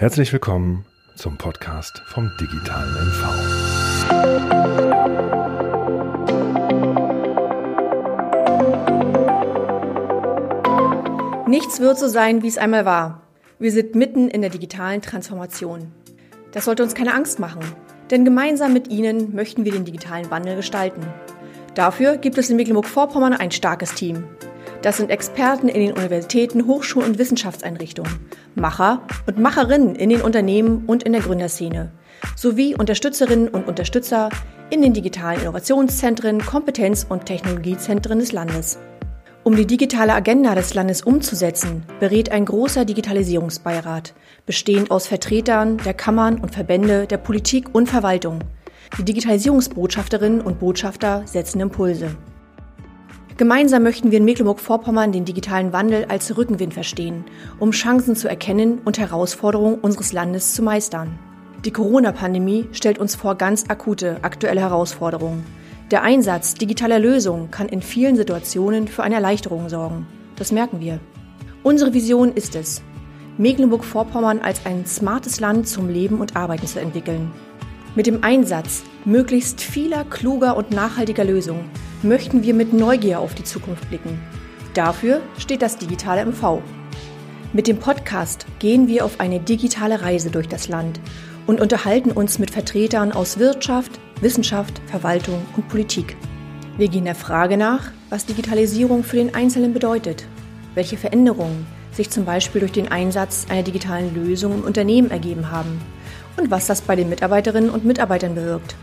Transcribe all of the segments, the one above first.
Herzlich willkommen zum Podcast vom digitalen MV. Nichts wird so sein, wie es einmal war. Wir sind mitten in der digitalen Transformation. Das sollte uns keine Angst machen, denn gemeinsam mit Ihnen möchten wir den digitalen Wandel gestalten. Dafür gibt es in Mecklenburg-Vorpommern ein starkes Team. Das sind Experten in den Universitäten, Hochschulen und Wissenschaftseinrichtungen, Macher und Macherinnen in den Unternehmen und in der Gründerszene, sowie Unterstützerinnen und Unterstützer in den digitalen Innovationszentren, Kompetenz- und Technologiezentren des Landes. Um die digitale Agenda des Landes umzusetzen, berät ein großer Digitalisierungsbeirat, bestehend aus Vertretern der Kammern und Verbände der Politik und Verwaltung. Die Digitalisierungsbotschafterinnen und Botschafter setzen Impulse. Gemeinsam möchten wir in Mecklenburg-Vorpommern den digitalen Wandel als Rückenwind verstehen, um Chancen zu erkennen und Herausforderungen unseres Landes zu meistern. Die Corona-Pandemie stellt uns vor ganz akute aktuelle Herausforderungen. Der Einsatz digitaler Lösungen kann in vielen Situationen für eine Erleichterung sorgen. Das merken wir. Unsere Vision ist es, Mecklenburg-Vorpommern als ein smartes Land zum Leben und Arbeiten zu entwickeln. Mit dem Einsatz möglichst vieler kluger und nachhaltiger Lösungen möchten wir mit Neugier auf die Zukunft blicken. Dafür steht das digitale MV. Mit dem Podcast gehen wir auf eine digitale Reise durch das Land und unterhalten uns mit Vertretern aus Wirtschaft, Wissenschaft, Verwaltung und Politik. Wir gehen der Frage nach, was Digitalisierung für den Einzelnen bedeutet, welche Veränderungen sich zum Beispiel durch den Einsatz einer digitalen Lösung im Unternehmen ergeben haben und was das bei den Mitarbeiterinnen und Mitarbeitern bewirkt.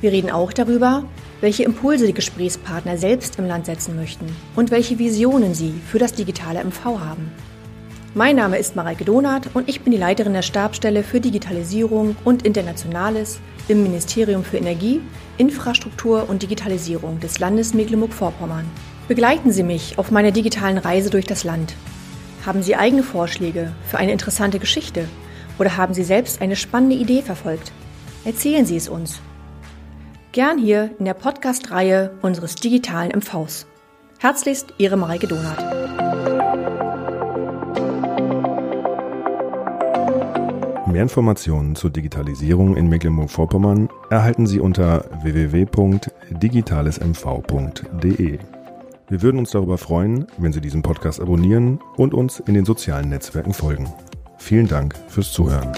Wir reden auch darüber, welche Impulse die Gesprächspartner selbst im Land setzen möchten und welche Visionen sie für das digitale MV haben. Mein Name ist Mareike Donath und ich bin die Leiterin der Stabsstelle für Digitalisierung und Internationales im Ministerium für Energie, Infrastruktur und Digitalisierung des Landes Mecklenburg-Vorpommern. Begleiten Sie mich auf meiner digitalen Reise durch das Land. Haben Sie eigene Vorschläge für eine interessante Geschichte oder haben Sie selbst eine spannende Idee verfolgt? Erzählen Sie es uns Gern hier in der Podcast-Reihe unseres digitalen MVs. Herzlichst, Ihre Mareike Donath. Mehr Informationen zur Digitalisierung in Mecklenburg-Vorpommern erhalten Sie unter www.digitalesmv.de. Wir würden uns darüber freuen, wenn Sie diesen Podcast abonnieren und uns in den sozialen Netzwerken folgen. Vielen Dank fürs Zuhören.